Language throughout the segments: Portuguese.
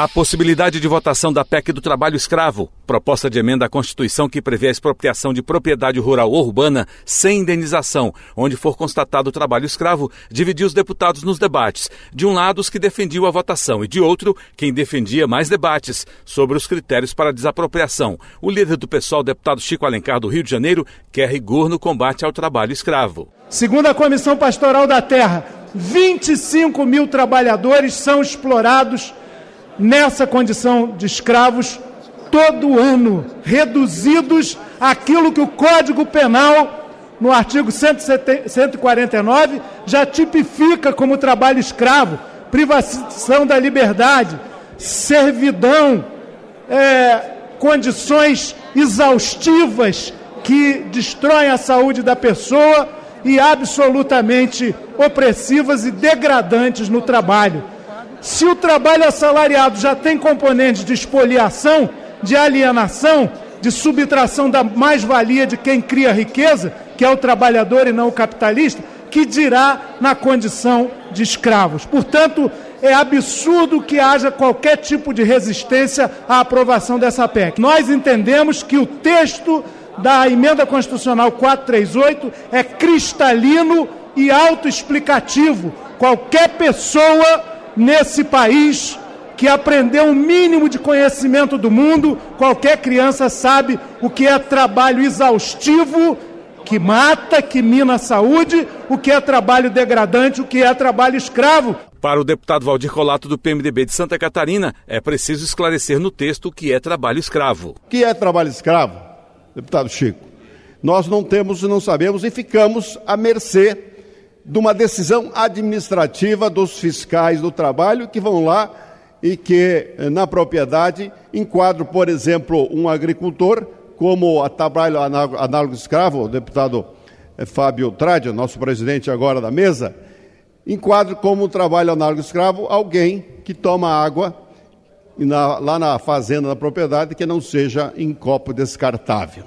A possibilidade de votação da PEC do trabalho escravo, proposta de emenda à Constituição que prevê a expropriação de propriedade rural ou urbana sem indenização, onde for constatado o trabalho escravo, dividiu os deputados nos debates. De um lado, os que defendiam a votação, e de outro, quem defendia mais debates sobre os critérios para desapropriação. O líder do PSOL, deputado Chico Alencar do Rio de Janeiro, quer rigor no combate ao trabalho escravo. Segundo a Comissão Pastoral da Terra, 25 mil trabalhadores são explorados nessa condição de escravos todo ano, reduzidos àquilo que o Código Penal, no artigo 149, já tipifica como trabalho escravo, privação da liberdade, servidão, é, condições exaustivas que destroem a saúde da pessoa e absolutamente opressivas e degradantes no trabalho. Se o trabalho assalariado já tem componentes de expoliação, de alienação, de subtração da mais-valia de quem cria riqueza, que é o trabalhador e não o capitalista, que dirá na condição de escravos. Portanto, é absurdo que haja qualquer tipo de resistência à aprovação dessa PEC. Nós entendemos que o texto da emenda constitucional 438 é cristalino e autoexplicativo. Qualquer pessoa nesse país que aprendeu o um mínimo de conhecimento do mundo, qualquer criança sabe o que é trabalho exaustivo, que mata, que mina a saúde, o que é trabalho degradante, o que é trabalho escravo. Para o deputado Valdir Colato do PMDB de Santa Catarina, é preciso esclarecer no texto o que é trabalho escravo. O que é trabalho escravo, deputado Chico? Nós não temos e não sabemos e ficamos à mercê de uma decisão administrativa dos fiscais do trabalho que vão lá e que, eh, na propriedade, enquadram, por exemplo, um agricultor como a trabalho análogo escravo, o deputado eh, Fábio Trádio, nosso presidente agora da mesa, enquadra como trabalho análogo escravo alguém que toma água na, lá na fazenda, na propriedade, que não seja em copo descartável.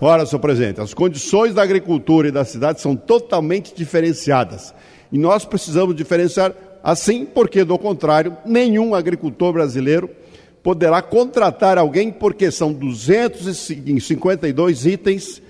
Ora, senhor presidente, as condições da agricultura e da cidade são totalmente diferenciadas. E nós precisamos diferenciar assim, porque, do contrário, nenhum agricultor brasileiro poderá contratar alguém, porque são 252 itens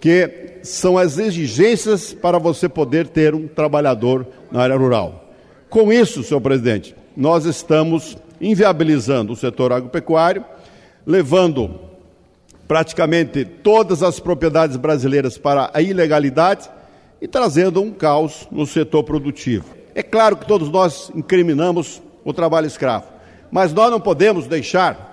que são as exigências para você poder ter um trabalhador na área rural. Com isso, senhor presidente, nós estamos inviabilizando o setor agropecuário, levando praticamente todas as propriedades brasileiras para a ilegalidade e trazendo um caos no setor produtivo. É claro que todos nós incriminamos o trabalho escravo, mas nós não podemos deixar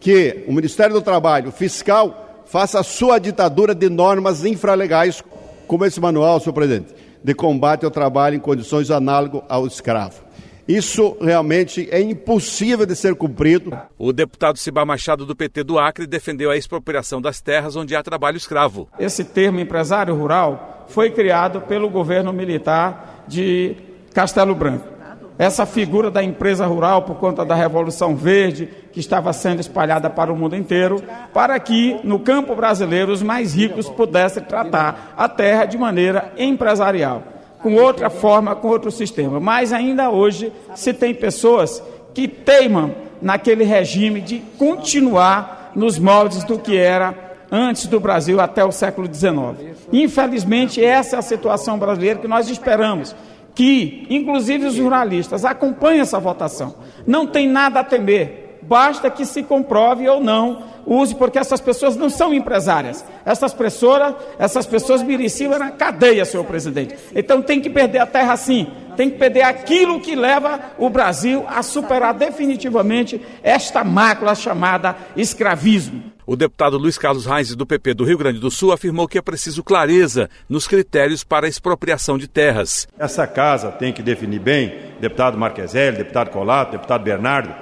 que o Ministério do Trabalho, fiscal, faça a sua ditadura de normas infralegais, como esse manual, senhor presidente, de combate ao trabalho em condições análogas ao escravo. Isso realmente é impossível de ser cumprido. O deputado Cibar Machado do PT do Acre defendeu a expropriação das terras onde há trabalho escravo. Esse termo empresário rural foi criado pelo governo militar de Castelo Branco. Essa figura da empresa rural, por conta da Revolução Verde, que estava sendo espalhada para o mundo inteiro, para que no campo brasileiro os mais ricos pudessem tratar a terra de maneira empresarial com outra forma, com outro sistema. Mas ainda hoje se tem pessoas que teimam naquele regime de continuar nos moldes do que era antes do Brasil até o século XIX. Infelizmente, essa é a situação brasileira que nós esperamos que, inclusive os jornalistas, acompanhem essa votação. Não tem nada a temer, basta que se comprove ou não use, porque essas pessoas não são empresárias. Essas pessoas, essas pessoas mereciam na cadeia, senhor presidente. Então tem que perder a terra sim. Tem que perder aquilo que leva o Brasil a superar definitivamente esta mácula chamada escravismo. O deputado Luiz Carlos Reis, do PP do Rio Grande do Sul, afirmou que é preciso clareza nos critérios para a expropriação de terras. Essa casa tem que definir bem, deputado Marqueselli, deputado Colato, deputado Bernardo,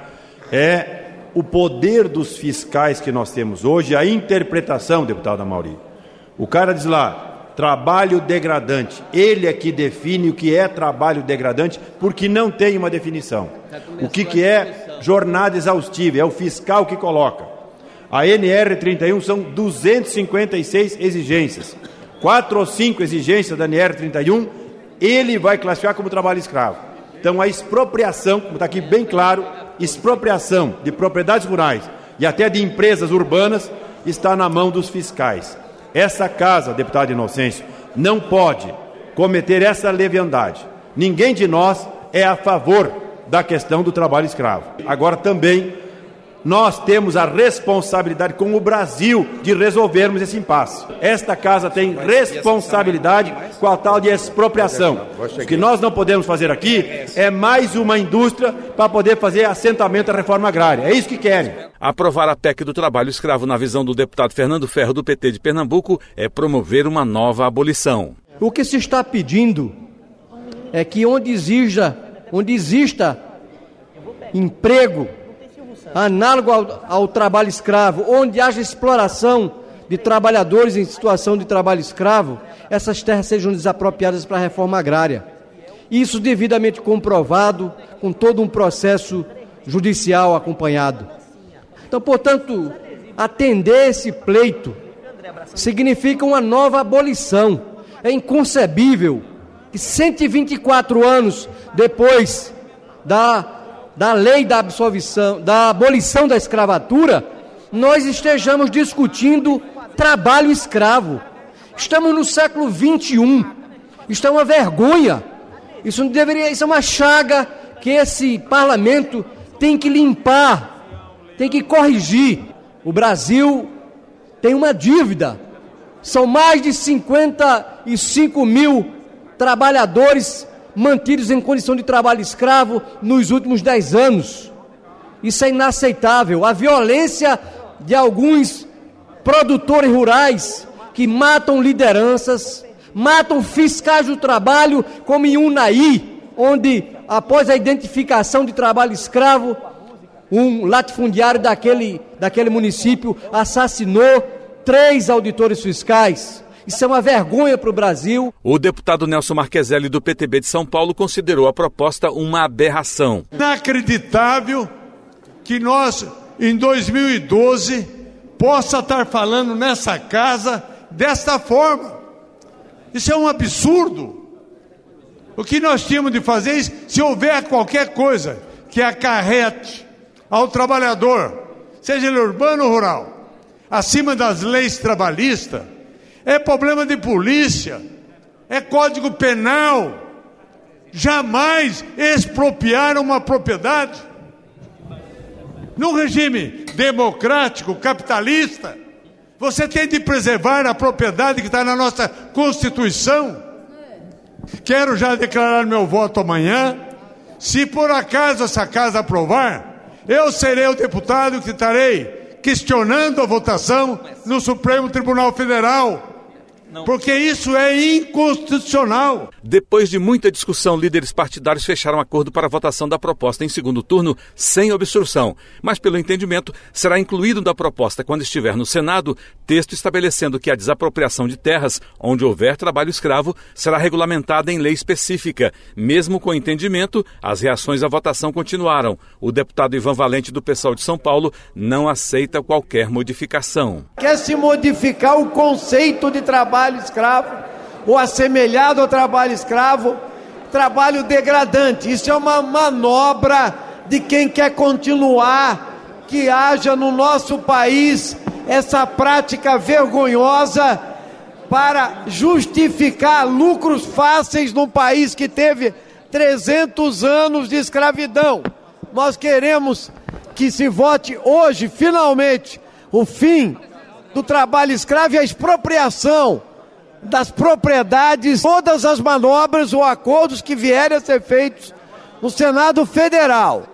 é o poder dos fiscais que nós temos hoje, a interpretação, deputado Amauri. O cara diz lá, trabalho degradante. Ele é que define o que é trabalho degradante, porque não tem uma definição. O que, que é jornada exaustiva, é o fiscal que coloca. A NR31 são 256 exigências. Quatro ou cinco exigências da NR31, ele vai classificar como trabalho escravo. Então, a expropriação, como está aqui bem claro, expropriação de propriedades rurais e até de empresas urbanas está na mão dos fiscais. Essa casa, deputado Inocêncio, não pode cometer essa leviandade. Ninguém de nós é a favor da questão do trabalho escravo. Agora também nós temos a responsabilidade com o Brasil de resolvermos esse impasse. Esta casa tem responsabilidade com a tal de expropriação. O que nós não podemos fazer aqui é mais uma indústria para poder fazer assentamento da reforma agrária. É isso que querem. Aprovar a PEC do trabalho escravo na visão do deputado Fernando Ferro do PT de Pernambuco é promover uma nova abolição. O que se está pedindo é que onde exija, onde exista emprego análogo ao, ao trabalho escravo, onde haja exploração de trabalhadores em situação de trabalho escravo, essas terras sejam desapropriadas para a reforma agrária. Isso devidamente comprovado, com todo um processo judicial acompanhado. Então, portanto, atender esse pleito significa uma nova abolição. É inconcebível que 124 anos depois da da lei da absolvição, da abolição da escravatura, nós estejamos discutindo trabalho escravo. Estamos no século 21. Isso é uma vergonha. Isso não deveria, isso é uma chaga que esse parlamento tem que limpar, tem que corrigir. O Brasil tem uma dívida. São mais de 55 mil trabalhadores mantidos em condição de trabalho escravo nos últimos dez anos. Isso é inaceitável. A violência de alguns produtores rurais que matam lideranças, matam fiscais do trabalho, como em Unai, onde, após a identificação de trabalho escravo, um latifundiário daquele, daquele município assassinou três auditores fiscais. Isso é uma vergonha para o Brasil. O deputado Nelson Marqueselli, do PTB de São Paulo, considerou a proposta uma aberração. Inacreditável que nós, em 2012, possa estar falando nessa casa desta forma. Isso é um absurdo. O que nós tínhamos de fazer é, se houver qualquer coisa que acarrete ao trabalhador, seja ele urbano ou rural, acima das leis trabalhistas, é problema de polícia, é código penal. Jamais expropriar uma propriedade. Num regime democrático, capitalista, você tem de preservar a propriedade que está na nossa Constituição. Quero já declarar meu voto amanhã. Se por acaso essa casa aprovar, eu serei o deputado que estarei questionando a votação no Supremo Tribunal Federal porque isso é inconstitucional. Depois de muita discussão, líderes partidários fecharam acordo para a votação da proposta em segundo turno sem obstrução. Mas, pelo entendimento, será incluído na proposta, quando estiver no Senado, texto estabelecendo que a desapropriação de terras onde houver trabalho escravo será regulamentada em lei específica. Mesmo com entendimento, as reações à votação continuaram. O deputado Ivan Valente, do PSOL de São Paulo, não aceita qualquer modificação. Quer se modificar o conceito de trabalho trabalho escravo, ou assemelhado ao trabalho escravo, trabalho degradante. Isso é uma manobra de quem quer continuar que haja no nosso país essa prática vergonhosa para justificar lucros fáceis num país que teve 300 anos de escravidão. Nós queremos que se vote hoje, finalmente, o fim do trabalho escravo e a expropriação das propriedades, todas as manobras ou acordos que vierem a ser feitos no Senado Federal,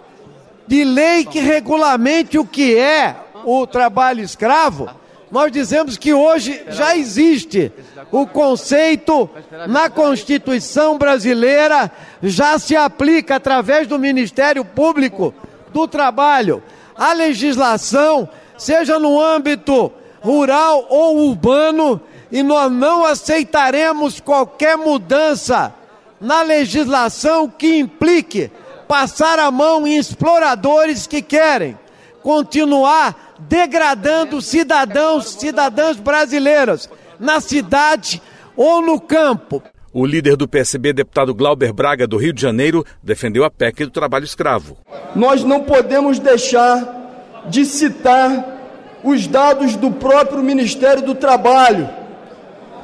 de lei que regulamente o que é o trabalho escravo, nós dizemos que hoje já existe o conceito na Constituição brasileira, já se aplica através do Ministério Público do Trabalho. A legislação, seja no âmbito rural ou urbano, e nós não aceitaremos qualquer mudança na legislação que implique passar a mão em exploradores que querem continuar degradando cidadãos, cidadãs brasileiras na cidade ou no campo. O líder do PSB, deputado Glauber Braga, do Rio de Janeiro, defendeu a PEC do trabalho escravo. Nós não podemos deixar de citar os dados do próprio Ministério do Trabalho,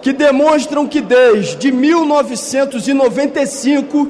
que demonstram que desde 1995,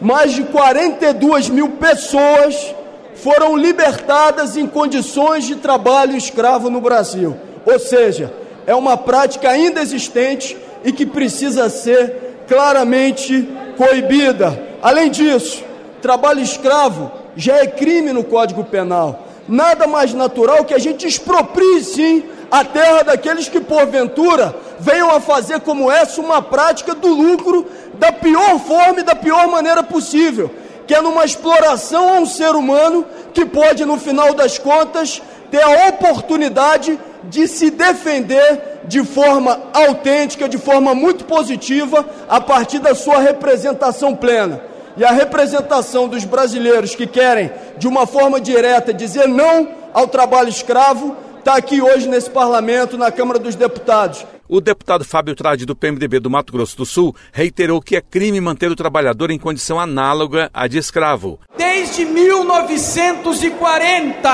mais de 42 mil pessoas foram libertadas em condições de trabalho escravo no Brasil. Ou seja, é uma prática ainda existente e que precisa ser claramente coibida. Além disso, trabalho escravo já é crime no Código Penal. Nada mais natural que a gente exproprie sim a terra daqueles que porventura venham a fazer como essa uma prática do lucro da pior forma e da pior maneira possível, que é numa exploração a um ser humano que pode no final das contas ter a oportunidade de se defender de forma autêntica, de forma muito positiva, a partir da sua representação plena. E a representação dos brasileiros que querem, de uma forma direta, dizer não ao trabalho escravo, está aqui hoje nesse parlamento, na Câmara dos Deputados. O deputado Fábio Trade, do PMDB do Mato Grosso do Sul, reiterou que é crime manter o trabalhador em condição análoga à de escravo. Desde 1940,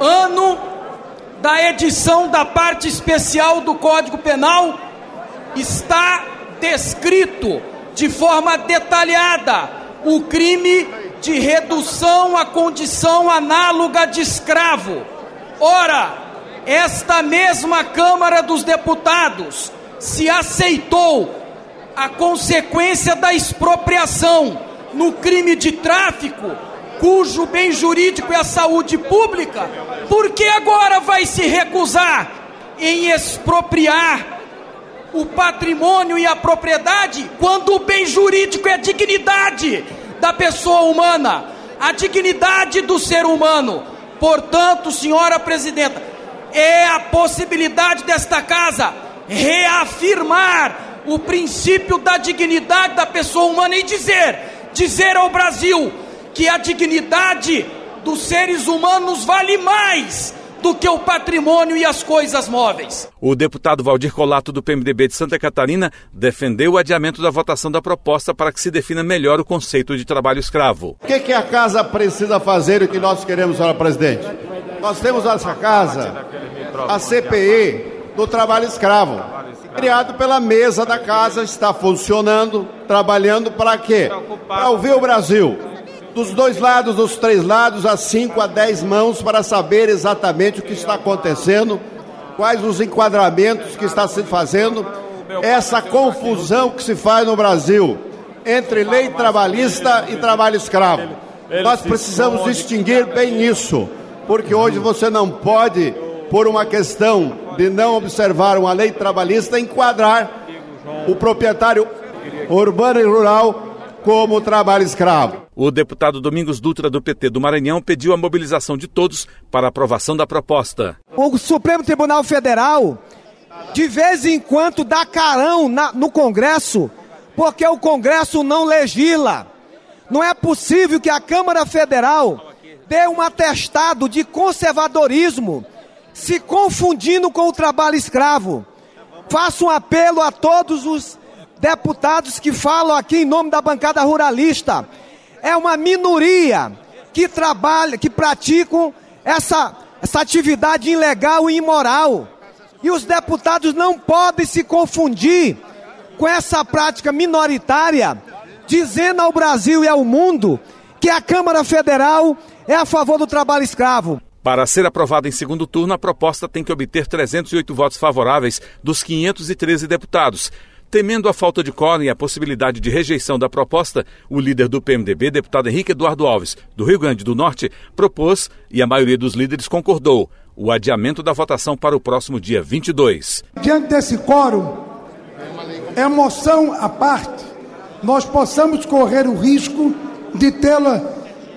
ano da edição da parte especial do Código Penal, está descrito de forma detalhada o crime de redução à condição análoga de escravo. Ora, esta mesma Câmara dos Deputados se aceitou a consequência da expropriação no crime de tráfico, cujo bem jurídico é a saúde pública, por que agora vai se recusar em expropriar o patrimônio e a propriedade quando o bem jurídico é a dignidade da pessoa humana, a dignidade do ser humano? Portanto, senhora presidenta, é a possibilidade desta casa reafirmar o princípio da dignidade da pessoa humana e dizer, dizer ao Brasil que a dignidade dos seres humanos vale mais do que o patrimônio e as coisas móveis. O deputado Valdir Colato, do PMDB de Santa Catarina, defendeu o adiamento da votação da proposta para que se defina melhor o conceito de trabalho escravo. O que, que a casa precisa fazer e o que nós queremos, senhora presidente? Nós temos nessa casa a CPI do trabalho escravo, criado pela mesa da casa, está funcionando, trabalhando para quê? Para ouvir o Brasil, dos dois lados, dos três lados, a cinco a dez mãos, para saber exatamente o que está acontecendo, quais os enquadramentos que está se fazendo, essa confusão que se faz no Brasil entre lei trabalhista e trabalho escravo. Nós precisamos distinguir bem isso, porque hoje você não pode, por uma questão de não observar uma lei trabalhista, enquadrar o proprietário urbano e rural como trabalho escravo. O deputado Domingos Dutra, do PT do Maranhão, pediu a mobilização de todos para a aprovação da proposta. O Supremo Tribunal Federal, de vez em quando, dá carão na, no Congresso, porque o Congresso não legisla. Não é possível que a Câmara Federal dê um atestado de conservadorismo, se confundindo com o trabalho escravo. Faço um apelo a todos os deputados que falam aqui em nome da bancada ruralista. É uma minoria que trabalha, que praticam essa, essa atividade ilegal e imoral. E os deputados não podem se confundir com essa prática minoritária, dizendo ao Brasil e ao mundo que a Câmara Federal é a favor do trabalho escravo. Para ser aprovada em segundo turno, a proposta tem que obter 308 votos favoráveis dos 513 deputados. Temendo a falta de quórum e a possibilidade de rejeição da proposta, o líder do PMDB, deputado Henrique Eduardo Alves, do Rio Grande do Norte, propôs, e a maioria dos líderes concordou, o adiamento da votação para o próximo dia 22. Diante desse quórum, emoção à parte, nós possamos correr o risco de tê-la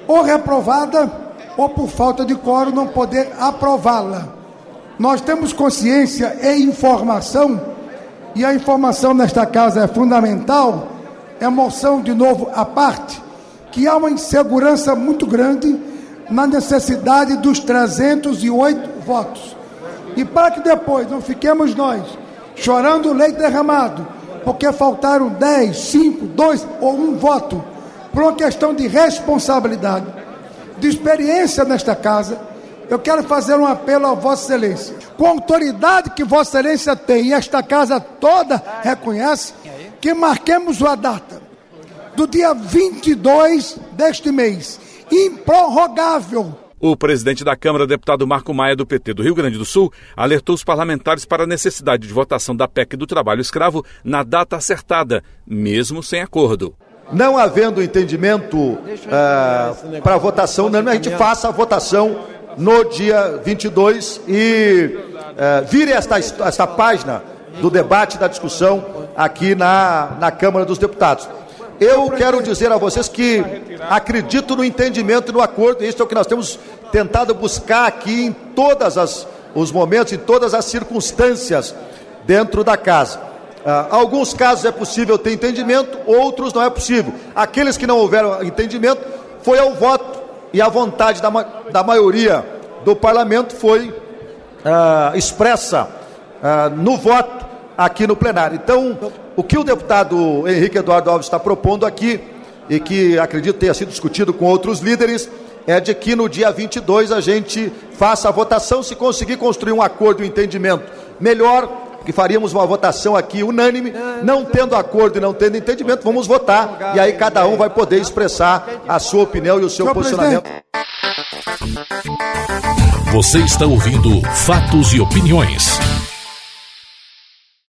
ou reprovada ou por falta de quórum não poder aprová-la. Nós temos consciência e informação e a informação nesta casa é fundamental, emoção de novo à parte, que há uma insegurança muito grande na necessidade dos 308 votos. E para que depois não fiquemos nós chorando o leite derramado, porque faltaram 10, 5, 2 ou um voto, por uma questão de responsabilidade, de experiência nesta casa, eu quero fazer um apelo a Vossa Excelência. Com a autoridade que Vossa Excelência tem e esta casa toda reconhece, que marquemos a data do dia 22 deste mês, improrrogável. O presidente da Câmara, deputado Marco Maia, do PT do Rio Grande do Sul, alertou os parlamentares para a necessidade de votação da PEC do trabalho escravo na data acertada, mesmo sem acordo. Não havendo entendimento uh, para votação, a gente faça a votação no dia 22 e uh, vire esta, esta página do debate, da discussão aqui na, na Câmara dos Deputados. Eu quero dizer a vocês que acredito no entendimento e no acordo, e isso é o que nós temos tentado buscar aqui em todos os momentos, em todas as circunstâncias dentro da casa. Uh, alguns casos é possível ter entendimento, outros não é possível. Aqueles que não houveram entendimento, foi ao voto e a vontade da, da maioria do parlamento foi uh, expressa uh, no voto aqui no plenário. Então, o que o deputado Henrique Eduardo Alves está propondo aqui, e que acredito tenha sido discutido com outros líderes, é de que no dia 22 a gente faça a votação, se conseguir construir um acordo um entendimento melhor, que faríamos uma votação aqui unânime, não tendo acordo e não tendo entendimento, vamos votar e aí cada um vai poder expressar a sua opinião e o seu posicionamento. Você está ouvindo Fatos e Opiniões.